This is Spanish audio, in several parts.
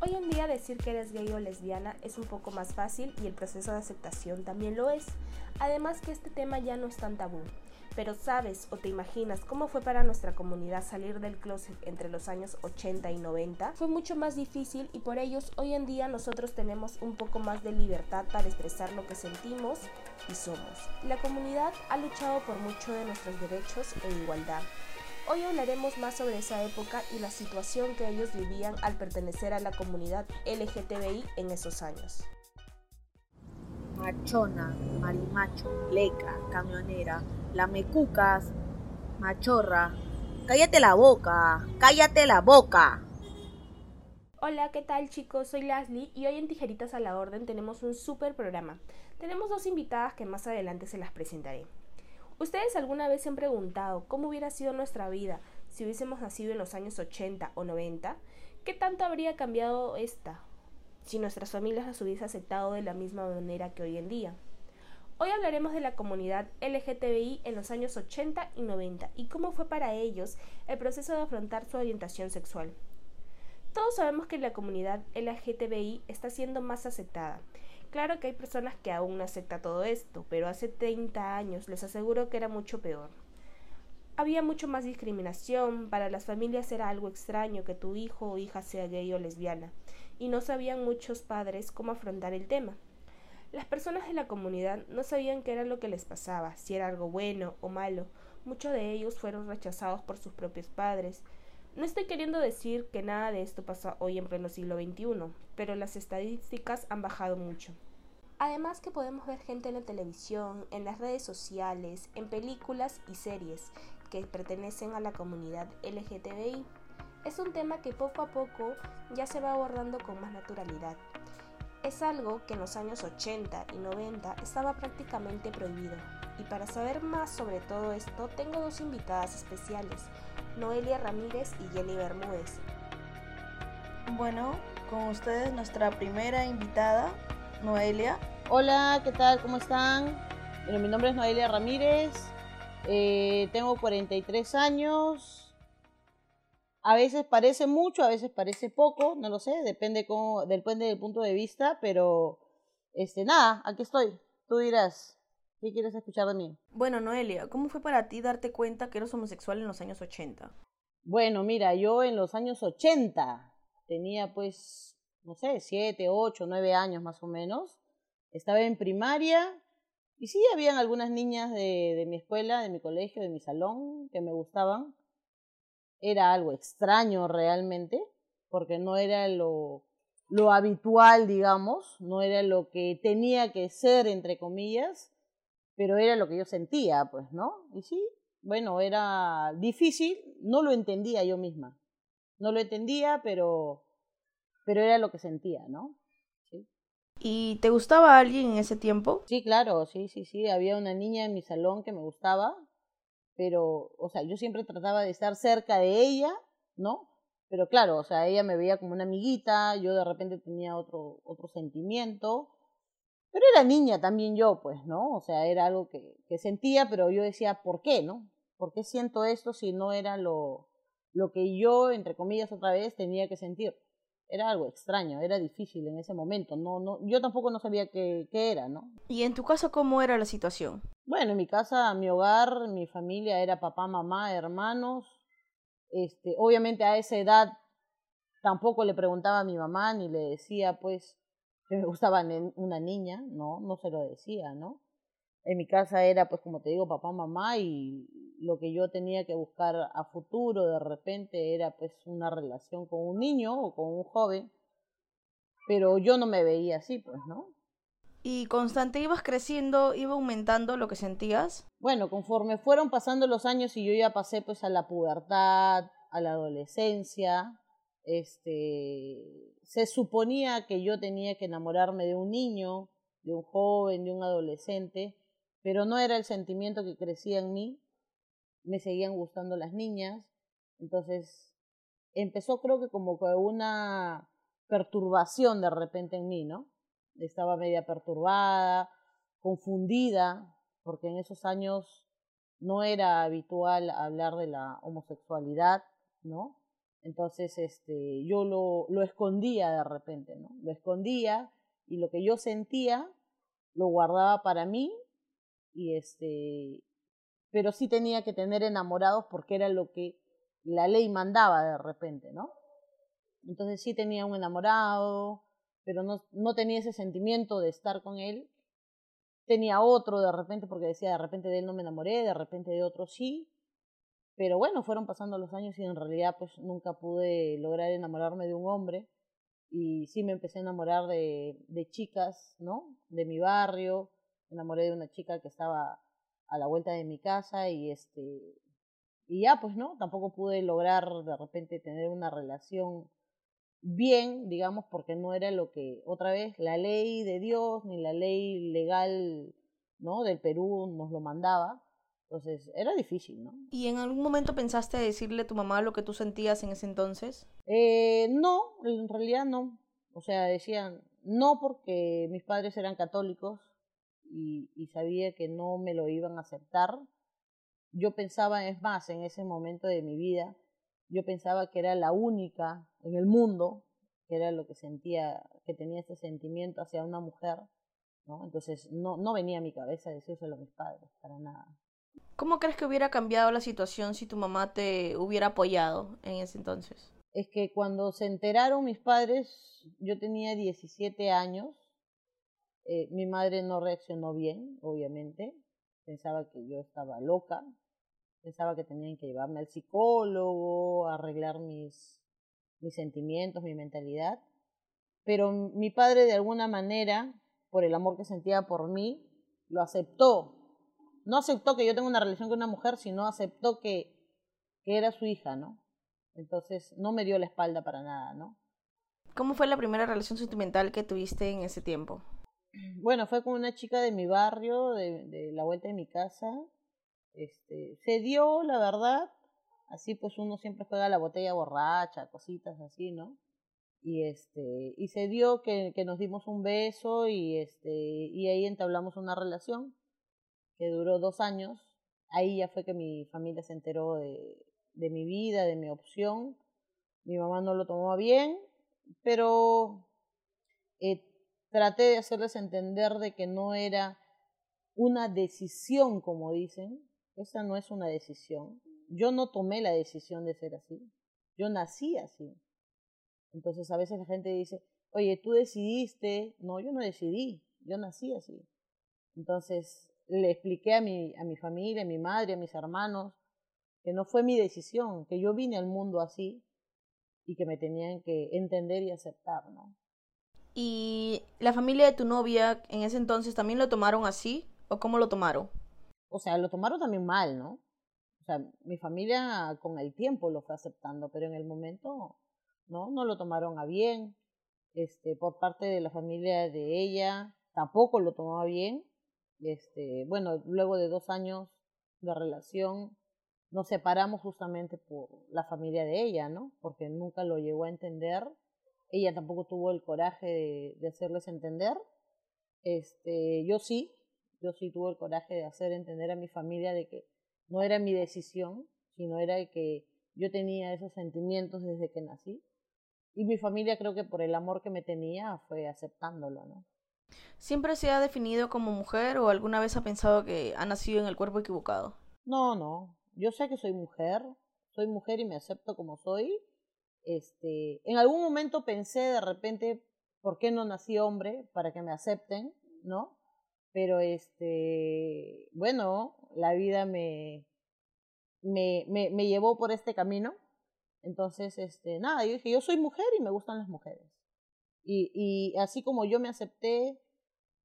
Hoy en día decir que eres gay o lesbiana es un poco más fácil y el proceso de aceptación también lo es. Además que este tema ya no es tan tabú. Pero sabes o te imaginas cómo fue para nuestra comunidad salir del closet entre los años 80 y 90? Fue mucho más difícil y por ellos hoy en día nosotros tenemos un poco más de libertad para expresar lo que sentimos y somos. La comunidad ha luchado por mucho de nuestros derechos e igualdad. Hoy hablaremos más sobre esa época y la situación que ellos vivían al pertenecer a la comunidad LGTBI en esos años. Machona, marimacho, leca, camionera, lamecucas, machorra. Cállate la boca, cállate la boca. Hola, ¿qué tal chicos? Soy Leslie y hoy en Tijeritas a la Orden tenemos un súper programa. Tenemos dos invitadas que más adelante se las presentaré. ¿Ustedes alguna vez se han preguntado cómo hubiera sido nuestra vida si hubiésemos nacido en los años 80 o 90? ¿Qué tanto habría cambiado esta si nuestras familias las hubiesen aceptado de la misma manera que hoy en día? Hoy hablaremos de la comunidad LGTBI en los años 80 y 90 y cómo fue para ellos el proceso de afrontar su orientación sexual. Todos sabemos que la comunidad LGTBI está siendo más aceptada Claro que hay personas que aún no aceptan todo esto, pero hace 30 años les aseguro que era mucho peor. Había mucho más discriminación, para las familias era algo extraño que tu hijo o hija sea gay o lesbiana, y no sabían muchos padres cómo afrontar el tema. Las personas de la comunidad no sabían qué era lo que les pasaba, si era algo bueno o malo. Muchos de ellos fueron rechazados por sus propios padres. No estoy queriendo decir que nada de esto pasa hoy en pleno siglo XXI, pero las estadísticas han bajado mucho. Además que podemos ver gente en la televisión, en las redes sociales, en películas y series que pertenecen a la comunidad LGTBI. Es un tema que poco a poco ya se va abordando con más naturalidad. Es algo que en los años 80 y 90 estaba prácticamente prohibido. Y para saber más sobre todo esto, tengo dos invitadas especiales, Noelia Ramírez y Jenny Bermúdez. Bueno, con ustedes nuestra primera invitada, Noelia. Hola, ¿qué tal? ¿Cómo están? Bueno, mi nombre es Noelia Ramírez, eh, tengo 43 años. A veces parece mucho, a veces parece poco, no lo sé, depende, cómo, depende del punto de vista, pero este, nada, aquí estoy. Tú dirás, ¿qué quieres escuchar de mí? Bueno, Noelia, ¿cómo fue para ti darte cuenta que eres homosexual en los años 80? Bueno, mira, yo en los años 80 tenía pues no sé, siete, ocho, nueve años más o menos. Estaba en primaria y sí, habían algunas niñas de, de mi escuela, de mi colegio, de mi salón, que me gustaban. Era algo extraño realmente, porque no era lo, lo habitual, digamos, no era lo que tenía que ser, entre comillas, pero era lo que yo sentía, pues, ¿no? Y sí, bueno, era difícil, no lo entendía yo misma. No lo entendía, pero pero era lo que sentía, ¿no? ¿Sí? ¿Y te gustaba alguien en ese tiempo? Sí, claro, sí, sí, sí. Había una niña en mi salón que me gustaba, pero, o sea, yo siempre trataba de estar cerca de ella, ¿no? Pero claro, o sea, ella me veía como una amiguita, yo de repente tenía otro, otro sentimiento, era niña también yo, pues, ¿no? O sea, era algo que, que sentía, pero yo decía, ¿por qué, no? ¿Por qué siento esto si no era lo, lo que yo, entre comillas, otra vez tenía que sentir? era algo extraño, era difícil en ese momento. No, no, yo tampoco no sabía qué, qué era, ¿no? ¿Y en tu casa cómo era la situación? Bueno, en mi casa, mi hogar, mi familia era papá, mamá, hermanos. Este, obviamente a esa edad tampoco le preguntaba a mi mamá ni le decía pues que me gustaba una niña, no, no se lo decía, ¿no? En mi casa era pues como te digo papá, mamá y lo que yo tenía que buscar a futuro de repente era pues una relación con un niño o con un joven, pero yo no me veía así, pues, ¿no? ¿Y constante ibas creciendo, iba aumentando lo que sentías? Bueno, conforme fueron pasando los años y yo ya pasé pues a la pubertad, a la adolescencia, este, se suponía que yo tenía que enamorarme de un niño, de un joven, de un adolescente, pero no era el sentimiento que crecía en mí, me seguían gustando las niñas. Entonces empezó creo que como una perturbación de repente en mí, ¿no? Estaba media perturbada, confundida, porque en esos años no era habitual hablar de la homosexualidad, ¿no? Entonces, este, yo lo, lo escondía de repente, ¿no? Lo escondía y lo que yo sentía lo guardaba para mí y este, pero sí tenía que tener enamorados porque era lo que la ley mandaba de repente, ¿no? Entonces sí tenía un enamorado, pero no, no tenía ese sentimiento de estar con él. Tenía otro de repente porque decía, de repente de él no me enamoré, de repente de otro sí. Pero bueno, fueron pasando los años y en realidad pues nunca pude lograr enamorarme de un hombre. Y sí me empecé a enamorar de, de chicas, ¿no? De mi barrio. Me enamoré de una chica que estaba a la vuelta de mi casa y este y ya pues no tampoco pude lograr de repente tener una relación bien digamos porque no era lo que otra vez la ley de Dios ni la ley legal no del Perú nos lo mandaba entonces era difícil no y en algún momento pensaste decirle a tu mamá lo que tú sentías en ese entonces eh, no en realidad no o sea decían no porque mis padres eran católicos y, y sabía que no me lo iban a aceptar. Yo pensaba, es más, en ese momento de mi vida, yo pensaba que era la única en el mundo, que era lo que sentía, que tenía ese sentimiento hacia una mujer, ¿no? Entonces no, no venía a mi cabeza decírselo a mis padres, para nada. ¿Cómo crees que hubiera cambiado la situación si tu mamá te hubiera apoyado en ese entonces? Es que cuando se enteraron mis padres, yo tenía 17 años, eh, mi madre no reaccionó bien, obviamente. Pensaba que yo estaba loca. Pensaba que tenían que llevarme al psicólogo, arreglar mis, mis sentimientos, mi mentalidad. Pero mi padre, de alguna manera, por el amor que sentía por mí, lo aceptó. No aceptó que yo tenga una relación con una mujer, sino aceptó que, que era su hija, ¿no? Entonces no me dio la espalda para nada, ¿no? ¿Cómo fue la primera relación sentimental que tuviste en ese tiempo? Bueno, fue con una chica de mi barrio, de, de la vuelta de mi casa. Este, se dio, la verdad. Así pues uno siempre juega la botella borracha, cositas así, ¿no? Y este, y se dio que, que nos dimos un beso y este, y ahí entablamos una relación que duró dos años. Ahí ya fue que mi familia se enteró de, de mi vida, de mi opción. Mi mamá no lo tomó bien, pero eh, traté de hacerles entender de que no era una decisión, como dicen. Esa no es una decisión. Yo no tomé la decisión de ser así. Yo nací así. Entonces a veces la gente dice, oye, tú decidiste. No, yo no decidí. Yo nací así. Entonces le expliqué a mi, a mi familia, a mi madre, a mis hermanos, que no fue mi decisión, que yo vine al mundo así y que me tenían que entender y aceptar, ¿no? ¿Y la familia de tu novia en ese entonces también lo tomaron así? ¿O cómo lo tomaron? O sea, lo tomaron también mal, ¿no? O sea, mi familia con el tiempo lo fue aceptando, pero en el momento, ¿no? No lo tomaron a bien. Este, por parte de la familia de ella, tampoco lo tomaba bien. Este, bueno, luego de dos años de relación, nos separamos justamente por la familia de ella, ¿no? Porque nunca lo llegó a entender ella tampoco tuvo el coraje de, hacerles entender. Este, yo sí, yo sí tuve el coraje de hacer entender a mi familia de que no era mi decisión, sino era de que yo tenía esos sentimientos desde que nací. Y mi familia creo que por el amor que me tenía fue aceptándolo, ¿no? ¿Siempre se ha definido como mujer o alguna vez ha pensado que ha nacido en el cuerpo equivocado? No, no. Yo sé que soy mujer, soy mujer y me acepto como soy este, en algún momento pensé de repente, ¿por qué no nací hombre? Para que me acepten, ¿no? Pero este, bueno, la vida me, me, me, me llevó por este camino. Entonces, este, nada, yo dije, yo soy mujer y me gustan las mujeres. Y, y así como yo me acepté,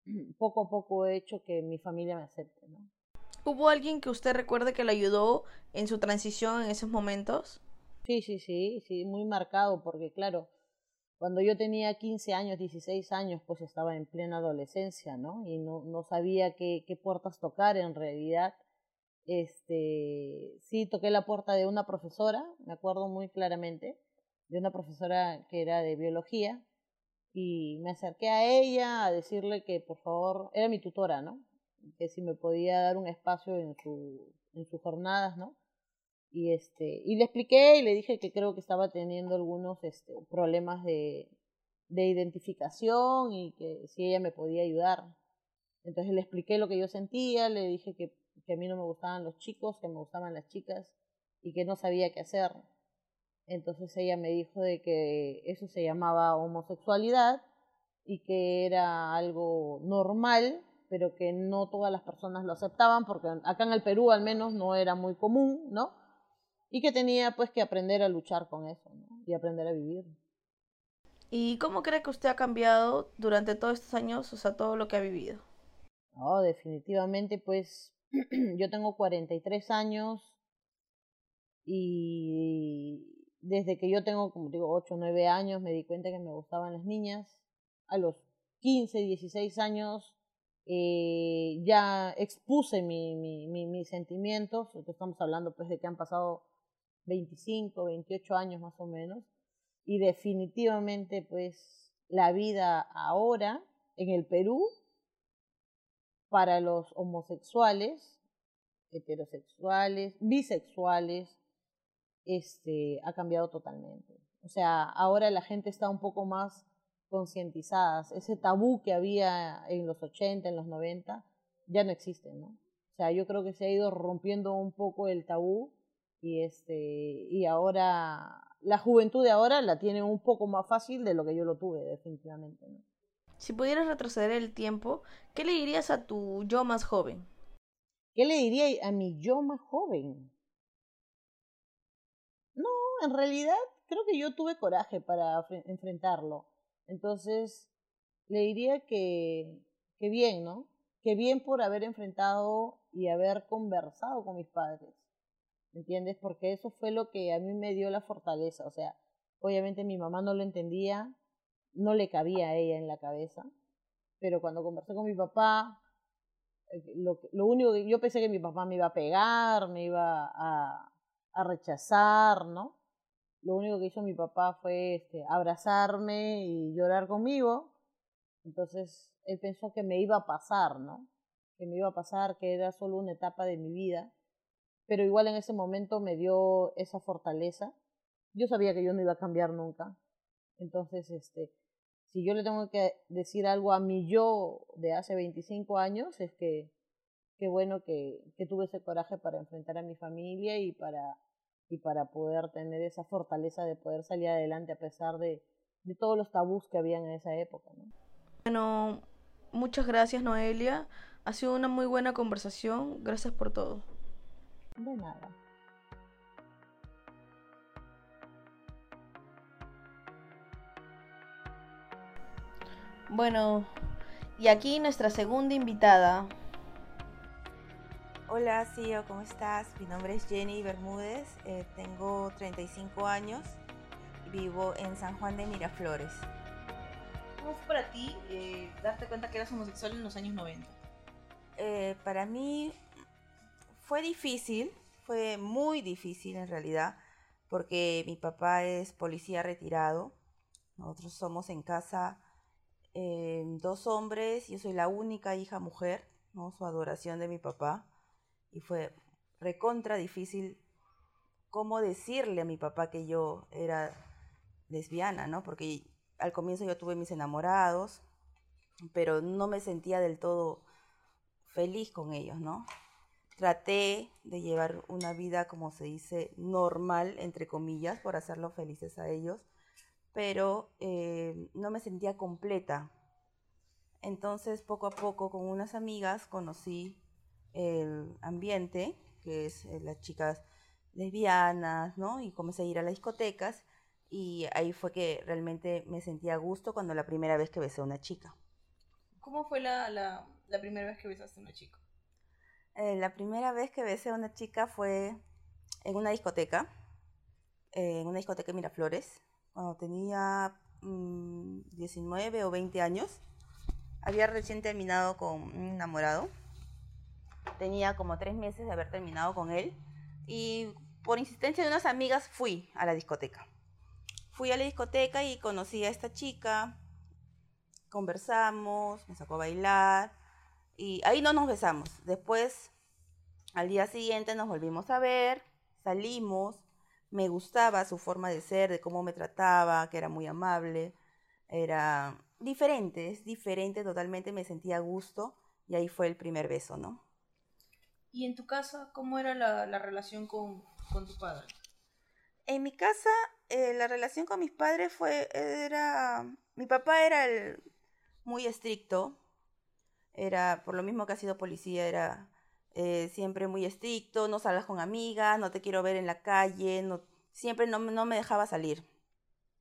poco a poco he hecho que mi familia me acepte, ¿no? ¿Hubo alguien que usted recuerde que le ayudó en su transición en esos momentos? Sí, sí, sí, sí, muy marcado, porque claro, cuando yo tenía 15 años, 16 años, pues estaba en plena adolescencia, ¿no? Y no, no sabía qué, qué puertas tocar en realidad. Este, sí, toqué la puerta de una profesora, me acuerdo muy claramente, de una profesora que era de biología, y me acerqué a ella a decirle que por favor, era mi tutora, ¿no? Que si me podía dar un espacio en, su, en sus jornadas, ¿no? Y, este, y le expliqué y le dije que creo que estaba teniendo algunos este, problemas de, de identificación y que si ella me podía ayudar. Entonces le expliqué lo que yo sentía, le dije que, que a mí no me gustaban los chicos, que me gustaban las chicas y que no sabía qué hacer. Entonces ella me dijo de que eso se llamaba homosexualidad y que era algo normal, pero que no todas las personas lo aceptaban, porque acá en el Perú al menos no era muy común, ¿no? Y que tenía pues que aprender a luchar con eso, ¿no? Y aprender a vivir. ¿Y cómo cree que usted ha cambiado durante todos estos años, o sea, todo lo que ha vivido? No, definitivamente, pues yo tengo 43 años y desde que yo tengo, como digo, 8 o 9 años, me di cuenta que me gustaban las niñas. A los 15, 16 años eh, ya expuse mi, mi, mi, mis sentimientos. Estamos hablando pues de que han pasado 25, 28 años más o menos. Y definitivamente pues la vida ahora en el Perú para los homosexuales, heterosexuales, bisexuales, este, ha cambiado totalmente. O sea, ahora la gente está un poco más concientizada. Ese tabú que había en los 80, en los 90, ya no existe, ¿no? O sea, yo creo que se ha ido rompiendo un poco el tabú y, este, y ahora la juventud de ahora la tiene un poco más fácil de lo que yo lo tuve, definitivamente, ¿no? Si pudieras retroceder el tiempo, ¿qué le dirías a tu yo más joven? ¿Qué le diría a mi yo más joven? En realidad creo que yo tuve coraje para enfrentarlo. Entonces, le diría que, que bien, ¿no? Que bien por haber enfrentado y haber conversado con mis padres. ¿Me entiendes? Porque eso fue lo que a mí me dio la fortaleza. O sea, obviamente mi mamá no lo entendía, no le cabía a ella en la cabeza, pero cuando conversé con mi papá, eh, lo, lo único que yo pensé que mi papá me iba a pegar, me iba a rechazar, ¿no? Lo único que hizo mi papá fue este, abrazarme y llorar conmigo. Entonces él pensó que me iba a pasar, ¿no? Que me iba a pasar, que era solo una etapa de mi vida. Pero igual en ese momento me dio esa fortaleza. Yo sabía que yo no iba a cambiar nunca. Entonces, este, si yo le tengo que decir algo a mi yo de hace 25 años, es que qué bueno que, que tuve ese coraje para enfrentar a mi familia y para y para poder tener esa fortaleza de poder salir adelante a pesar de, de todos los tabús que habían en esa época. ¿no? Bueno, muchas gracias Noelia. Ha sido una muy buena conversación. Gracias por todo. De nada. Bueno, y aquí nuestra segunda invitada, Hola, Cio, ¿cómo estás? Mi nombre es Jenny Bermúdez, eh, tengo 35 años y vivo en San Juan de Miraflores. ¿Cómo fue para ti eh, darte cuenta que eras homosexual en los años 90? Eh, para mí fue difícil, fue muy difícil en realidad, porque mi papá es policía retirado, nosotros somos en casa dos hombres, yo soy la única hija mujer, ¿no? su adoración de mi papá y fue recontra difícil cómo decirle a mi papá que yo era lesbiana, ¿no? Porque al comienzo yo tuve mis enamorados, pero no me sentía del todo feliz con ellos, ¿no? Traté de llevar una vida, como se dice, normal, entre comillas, por hacerlos felices a ellos, pero eh, no me sentía completa. Entonces, poco a poco, con unas amigas, conocí el ambiente, que es eh, las chicas lesbianas, ¿no? Y comencé a ir a las discotecas y ahí fue que realmente me sentía a gusto cuando la primera vez que besé a una chica. ¿Cómo fue la, la, la primera vez que besaste a una chica? Eh, la primera vez que besé a una chica fue en una discoteca, eh, en una discoteca en Miraflores, cuando tenía 19 mm, o 20 años. Había recién terminado con un enamorado tenía como tres meses de haber terminado con él y por insistencia de unas amigas fui a la discoteca. Fui a la discoteca y conocí a esta chica, conversamos, me sacó a bailar y ahí no nos besamos. Después, al día siguiente nos volvimos a ver, salimos, me gustaba su forma de ser, de cómo me trataba, que era muy amable, era diferente, es diferente totalmente, me sentía a gusto y ahí fue el primer beso, ¿no? ¿Y en tu casa cómo era la, la relación con, con tu padre? En mi casa, eh, la relación con mis padres fue, era, mi papá era el, muy estricto, era, por lo mismo que ha sido policía, era eh, siempre muy estricto, no salgas con amigas, no te quiero ver en la calle, siempre no, no me dejaba salir.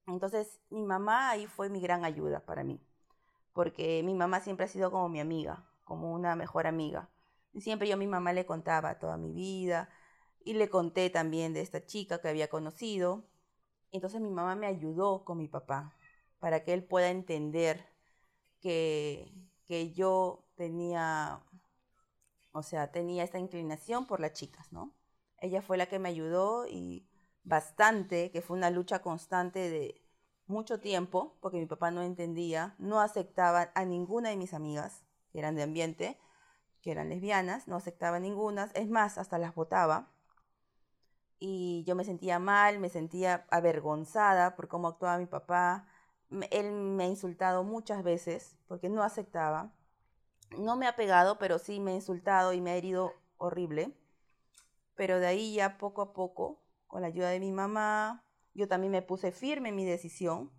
Entonces, mi mamá ahí fue mi gran ayuda para mí, porque mi mamá siempre ha sido como mi amiga, como una mejor amiga. Siempre yo a mi mamá le contaba toda mi vida, y le conté también de esta chica que había conocido. Entonces mi mamá me ayudó con mi papá para que él pueda entender que, que yo tenía, o sea, tenía esta inclinación por las chicas, ¿no? Ella fue la que me ayudó y bastante, que fue una lucha constante de mucho tiempo, porque mi papá no entendía, no aceptaba a ninguna de mis amigas, que eran de ambiente, que eran lesbianas, no aceptaba ninguna, es más, hasta las votaba y yo me sentía mal, me sentía avergonzada por cómo actuaba mi papá. Él me ha insultado muchas veces porque no aceptaba. No me ha pegado, pero sí me ha insultado y me ha herido horrible. Pero de ahí ya poco a poco, con la ayuda de mi mamá, yo también me puse firme en mi decisión,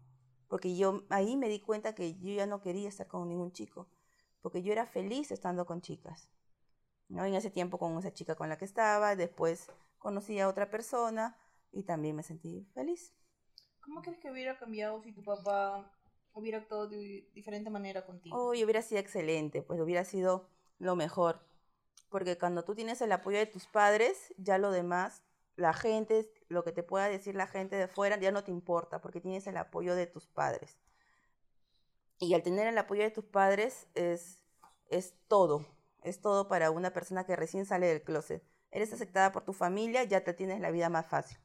porque yo ahí me di cuenta que yo ya no quería estar con ningún chico, porque yo era feliz estando con chicas. ¿no? En ese tiempo con esa chica con la que estaba, después conocí a otra persona y también me sentí feliz. ¿Cómo crees que hubiera cambiado si tu papá hubiera actuado de diferente manera contigo? Oh, hubiera sido excelente, pues hubiera sido lo mejor. Porque cuando tú tienes el apoyo de tus padres, ya lo demás, la gente, lo que te pueda decir la gente de fuera, ya no te importa, porque tienes el apoyo de tus padres. Y al tener el apoyo de tus padres es, es todo, es todo para una persona que recién sale del closet eres aceptada por tu familia, ya te tienes la vida más fácil.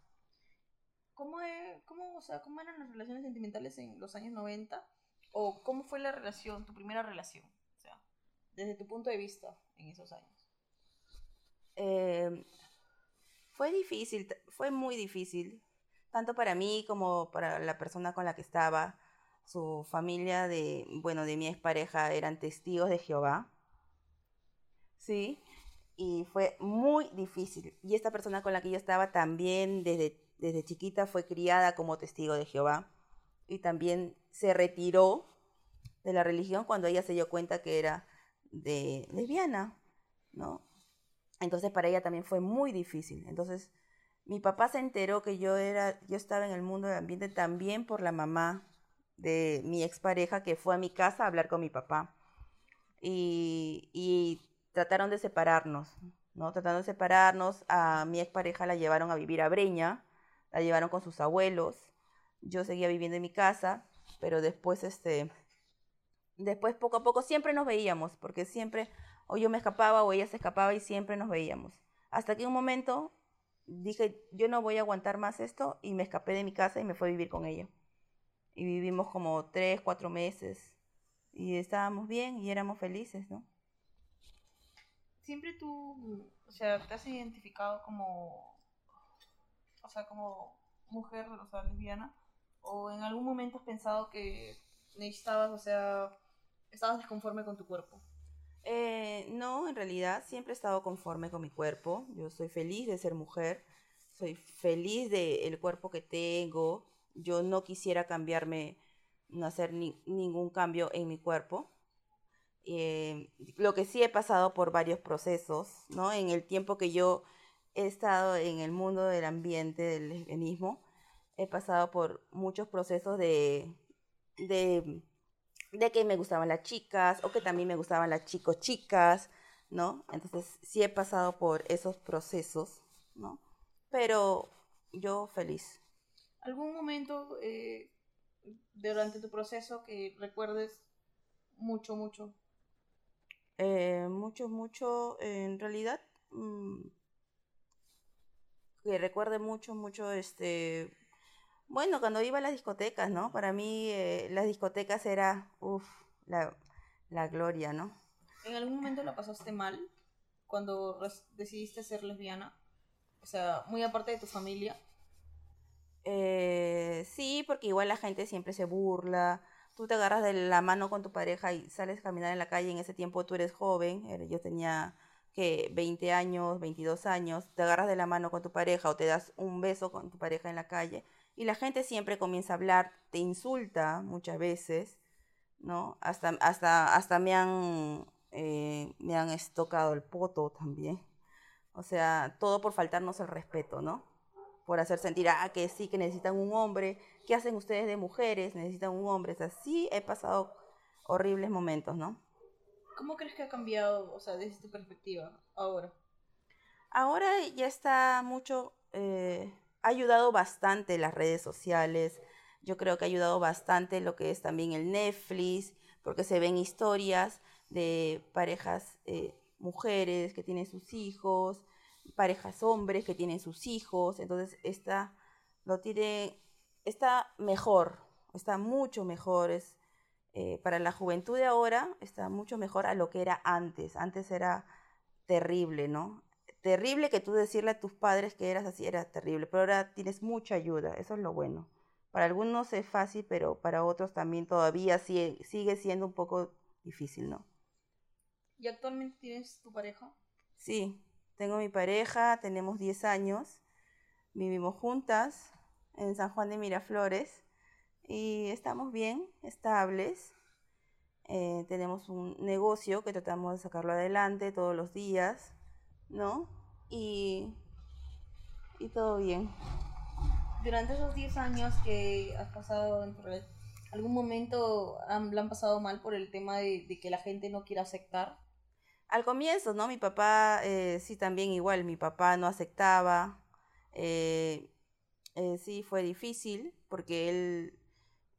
¿Cómo, cómo, o sea, ¿Cómo eran las relaciones sentimentales en los años 90? ¿O cómo fue la relación, tu primera relación? O sea, desde tu punto de vista en esos años. Eh, fue difícil, fue muy difícil, tanto para mí como para la persona con la que estaba. Su familia de, bueno, de mi expareja eran testigos de Jehová. Sí, y fue muy difícil. Y esta persona con la que yo estaba también desde, desde chiquita fue criada como testigo de Jehová y también se retiró de la religión cuando ella se dio cuenta que era de lesbiana, ¿no? Entonces para ella también fue muy difícil. Entonces mi papá se enteró que yo era, yo estaba en el mundo del ambiente también por la mamá de mi expareja que fue a mi casa a hablar con mi papá. Y, y trataron de separarnos, ¿no? Trataron de separarnos. A mi expareja la llevaron a vivir a Breña, la llevaron con sus abuelos. Yo seguía viviendo en mi casa, pero después, este, después poco a poco siempre nos veíamos, porque siempre o yo me escapaba o ella se escapaba y siempre nos veíamos. Hasta que un momento dije, yo no voy a aguantar más esto y me escapé de mi casa y me fui a vivir con ella. Y vivimos como tres, cuatro meses y estábamos bien y éramos felices, ¿no? siempre tú, o sea, te has identificado como, o sea, como mujer, o sea, lesbiana, o en algún momento has pensado que necesitabas, o sea, estabas desconforme con tu cuerpo. Eh, no, en realidad siempre he estado conforme con mi cuerpo. Yo soy feliz de ser mujer, soy feliz del cuerpo que tengo. Yo no quisiera cambiarme, no hacer ni, ningún cambio en mi cuerpo. Eh, lo que sí he pasado por varios procesos, ¿no? En el tiempo que yo he estado en el mundo del ambiente, del lesbianismo, he pasado por muchos procesos de, de, de que me gustaban las chicas o que también me gustaban las chicos chicas, ¿no? Entonces sí he pasado por esos procesos, ¿no? Pero yo feliz. ¿Algún momento eh, durante tu proceso que recuerdes mucho, mucho? Eh, mucho, mucho, en realidad, mm, que recuerde mucho, mucho, este, bueno, cuando iba a las discotecas, ¿no? Para mí eh, las discotecas era, uff, la, la gloria, ¿no? ¿En algún momento la pasaste mal cuando decidiste ser lesbiana? o sea, muy aparte de tu familia. Eh, sí, porque igual la gente siempre se burla. Tú te agarras de la mano con tu pareja y sales a caminar en la calle. En ese tiempo tú eres joven. era- Yo tenía que 20 años, 22 años. Te agarras de la mano con tu pareja o te das un beso con tu pareja en la calle. Y la gente siempre comienza a hablar, te insulta muchas veces, ¿no? Hasta, hasta, hasta me han, eh, me han estocado el poto también. O sea, todo por faltarnos el respeto, ¿no? Por hacer sentir, ah, que sí, que necesitan un hombre. ¿Qué hacen ustedes de mujeres? Necesitan un hombre. O sea, sí he pasado horribles momentos, ¿no? ¿Cómo crees que ha cambiado, o sea, desde tu perspectiva ahora? Ahora ya está mucho, eh, ha ayudado bastante las redes sociales. Yo creo que ha ayudado bastante lo que es también el Netflix, porque se ven historias de parejas eh, mujeres que tienen sus hijos, parejas hombres que tienen sus hijos. Entonces está, lo tiene, está mejor, está mucho mejor. Es, eh, para la juventud de ahora está mucho mejor a lo que era antes. Antes era terrible, ¿no? Terrible que tú decirle a tus padres que eras así era terrible, pero ahora tienes mucha ayuda, eso es lo bueno. Para algunos es fácil, pero para otros también todavía sigue, sigue siendo un poco difícil, ¿no? ¿Y actualmente tienes tu pareja? Sí, tengo mi pareja, tenemos 10 años, vivimos juntas en San Juan de Miraflores y estamos bien, estables. Eh, tenemos un negocio que tratamos de sacarlo adelante todos los días, ¿no? Y, y todo bien. Durante esos 10 años que has pasado en tu red, ¿algún momento han, han pasado mal por el tema de, de que la gente no quiera aceptar? Al comienzo, ¿no? Mi papá, eh, sí, también igual, mi papá no aceptaba. eh, eh, sí, fue difícil porque él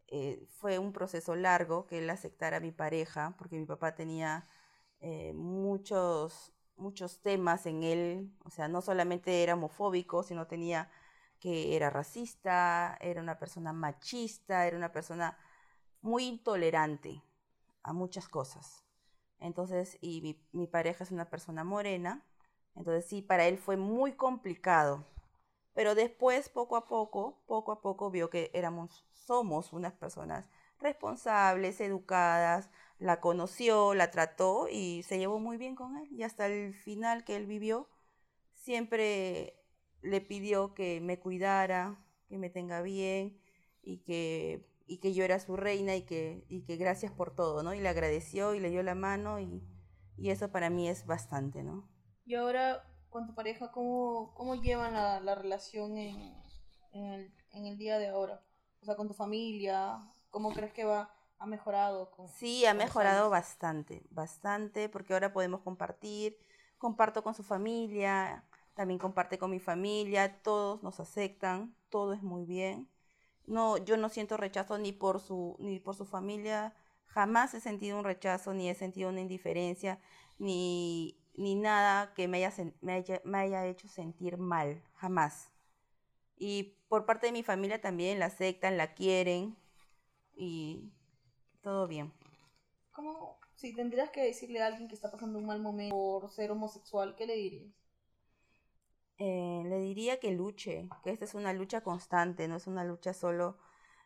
eh, fue un proceso largo que él aceptara a mi pareja, porque mi papá tenía eh, muchos, muchos temas en él, o sea, no solamente era homofóbico, sino tenía que era racista, era una persona machista, era una persona muy intolerante a muchas cosas. Entonces, y mi, mi pareja es una persona morena, entonces sí, para él fue muy complicado. Pero después, poco a poco, poco a poco vio que éramos, somos unas personas responsables, educadas, la conoció, la trató y se llevó muy bien con él. Y hasta el final que él vivió, siempre le pidió que me cuidara, que me tenga bien y que, y que yo era su reina y que, y que gracias por todo, ¿no? Y le agradeció y le dio la mano y, y eso para mí es bastante, ¿no? Y ahora, con tu pareja, ¿cómo, cómo llevan la, la relación en, en, el, en el día de ahora? O sea, con tu familia, ¿cómo crees que va, ha mejorado? Con, Sí, ha con mejorado bastante, bastante, porque ahora podemos compartir, comparto con su familia, también comparte con mi familia, todos nos aceptan, todo es muy bien. No, yo no siento rechazo ni por su, ni por su familia, jamás he sentido un rechazo, ni he sentido una indiferencia, ni, ni nada que me haya, me haya, me haya hecho sentir mal, jamás. Y por parte de mi familia también la aceptan, la quieren y todo bien. ¿Cómo, si tendrías que decirle a alguien que está pasando un mal momento por ser homosexual, ¿qué le dirías? Eh, le diría que luche, que esta es una lucha constante, no es una lucha solo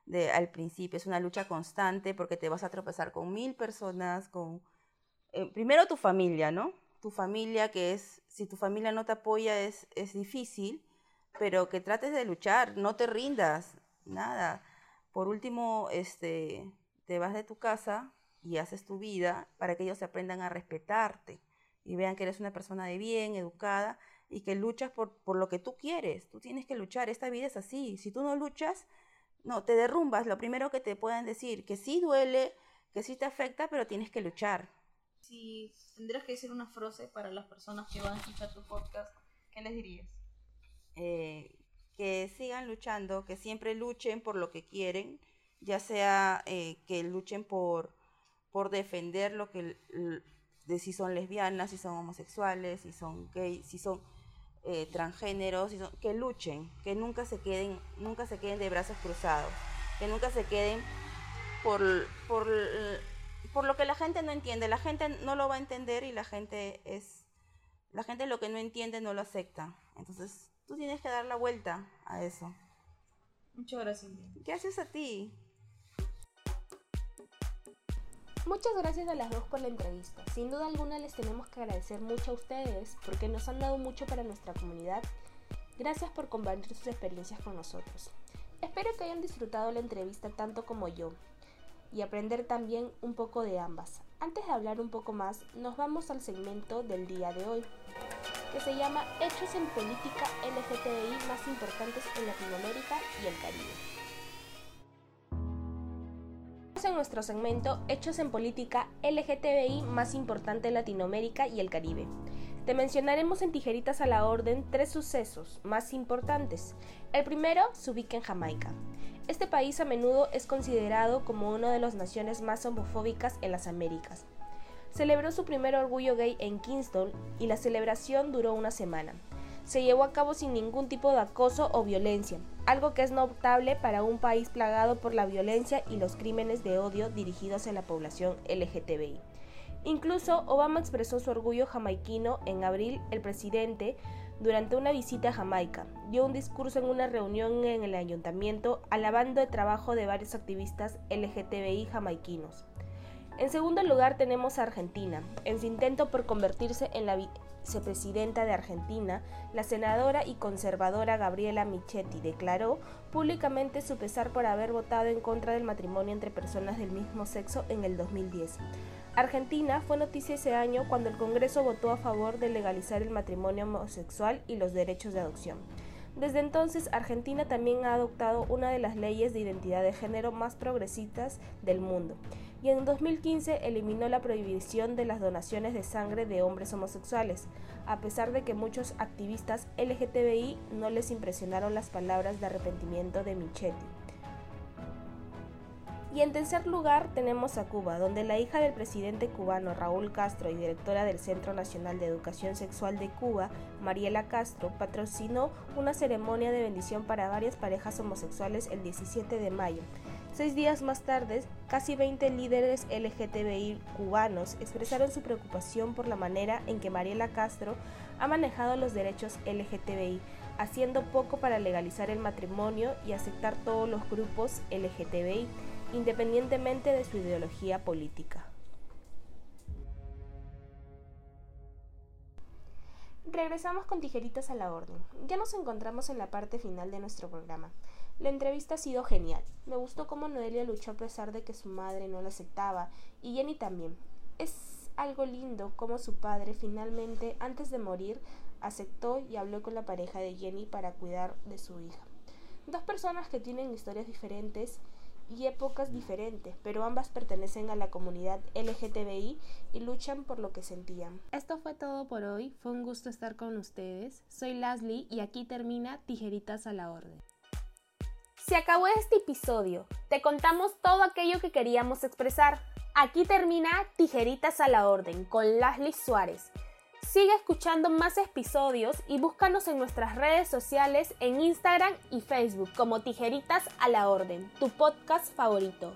de al principio, es una lucha constante porque te vas a tropezar con mil personas, con eh, primero tu familia, ¿no? Tu familia que es, si tu familia no te apoya es, es difícil, pero que trates de luchar, no te rindas, nada. Por último, este, te vas de tu casa y haces tu vida para que ellos aprendan a respetarte y vean que eres una persona de bien, educada y que luchas por, por lo que tú quieres. Tú tienes que luchar, esta vida es así. Si tú no luchas, no, te derrumbas. Lo primero que te pueden decir, que sí duele, que sí te afecta, pero tienes que luchar. Si tendrías que decir una frase para las personas que van a escuchar tu podcast, ¿qué les dirías? Eh, que sigan luchando, que siempre luchen por lo que quieren, ya sea eh, que luchen por, por defender lo que, de si son lesbianas, si son homosexuales, si son gays, si son eh, transgéneros, que luchen, que nunca se queden, nunca se queden de brazos cruzados, que nunca se queden por, por, por lo que la gente no entiende. La gente no lo va a entender y la gente es, la gente lo que no entiende no lo acepta. Entonces Tú tienes que dar la vuelta a eso. Muchas gracias. Gracias a ti. Muchas gracias a las dos por la entrevista. Sin duda alguna les tenemos que agradecer mucho a ustedes porque nos han dado mucho para nuestra comunidad. Gracias por compartir sus experiencias con nosotros. Espero que hayan disfrutado la entrevista tanto como yo y aprender también un poco de ambas. Antes de hablar un poco más, nos vamos al segmento del día de hoy, que se llama Hechos en Política LGTBI más importantes en Latinoamérica y el Caribe. En nuestro segmento Hechos en Política LGTBI más importante en Latinoamérica y el Caribe. Te mencionaremos en tijeritas a la orden tres sucesos más importantes. El primero se ubica en Jamaica. Este país a menudo es considerado como una de las naciones más homofóbicas en las Américas. Celebró su primer orgullo gay en Kingston y la celebración duró una semana. Se llevó a cabo sin ningún tipo de acoso o violencia, algo que es notable para un país plagado por la violencia y los crímenes de odio dirigidos a la población LGTBI. Incluso Obama expresó su orgullo jamaiquino en abril. El presidente durante una visita a Jamaica. Dio un discurso en una reunión en el ayuntamiento alabando el trabajo de varios activistas LGTBI jamaiquinos. En segundo lugar tenemos a Argentina. En su intento por convertirse en la vicepresidenta de Argentina, la senadora y conservadora Gabriela Michetti declaró públicamente su pesar por haber votado en contra del matrimonio entre personas del mismo sexo en el 2010. Argentina fue noticia ese año cuando el Congreso votó a favor de legalizar el matrimonio homosexual y los derechos de adopción. Desde entonces, Argentina también ha adoptado una de las leyes de identidad de género más progresistas del mundo, y en 2015 eliminó la prohibición de las donaciones de sangre de hombres homosexuales, a pesar de que muchos activistas LGTBI no les impresionaron las palabras de arrepentimiento de Michetti. Y en tercer lugar tenemos a Cuba, donde la hija del presidente cubano Raúl Castro y directora del Centro Nacional de Educación Sexual de Cuba, Mariela Castro, patrocinó una ceremonia de bendición para varias parejas homosexuales el 17 de mayo. Seis días más tarde, casi 20 líderes LGTBI cubanos expresaron su preocupación por la manera en que Mariela Castro ha manejado los derechos LGTBI, haciendo poco para legalizar el matrimonio y aceptar todos los grupos LGTBI independientemente de su ideología política. Regresamos con tijeritas a la orden. Ya nos encontramos en la parte final de nuestro programa. La entrevista ha sido genial. Me gustó cómo Noelia luchó a pesar de que su madre no la aceptaba y Jenny también. Es algo lindo cómo su padre finalmente, antes de morir, aceptó y habló con la pareja de Jenny para cuidar de su hija. Dos personas que tienen historias diferentes y épocas diferentes, pero ambas pertenecen a la comunidad LGTBI y luchan por lo que sentían. Esto fue todo por hoy, fue un gusto estar con ustedes. Soy Leslie y aquí termina Tijeritas a la Orden. Se acabó este episodio, te contamos todo aquello que queríamos expresar. Aquí termina Tijeritas a la Orden con Leslie Suárez. Sigue escuchando más episodios y búscanos en nuestras redes sociales en Instagram y Facebook como Tijeritas a la Orden, tu podcast favorito.